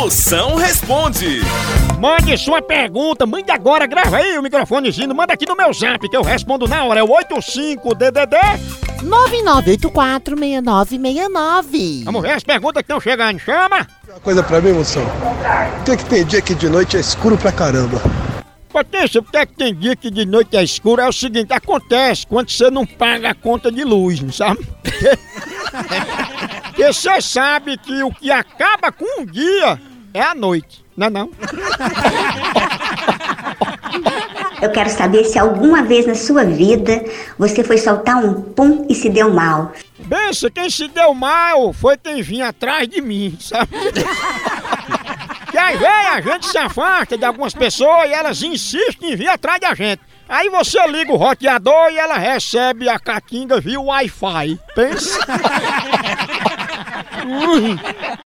Moção responde. Mande sua pergunta, mande agora, grava aí o microfonezinho, manda aqui no meu zap que eu respondo na hora. É o 85DDD. 99846969. Vamos ver as perguntas que estão chegando. Chama! Uma coisa pra mim, moção. Por que, que tem dia que de noite é escuro pra caramba? Potência, porque é que tem dia que de noite é escuro? É o seguinte, acontece quando você não paga a conta de luz, não sabe? Porque você sabe que o que acaba com um dia é a noite, não é não? Eu quero saber se alguma vez na sua vida você foi soltar um pum e se deu mal. Pensa, quem se deu mal foi quem vinha atrás de mim, sabe? Que aí vem a gente se afasta de algumas pessoas e elas insistem em vir atrás da gente. Aí você liga o roteador e ela recebe a catinga via Wi-Fi. Pensa?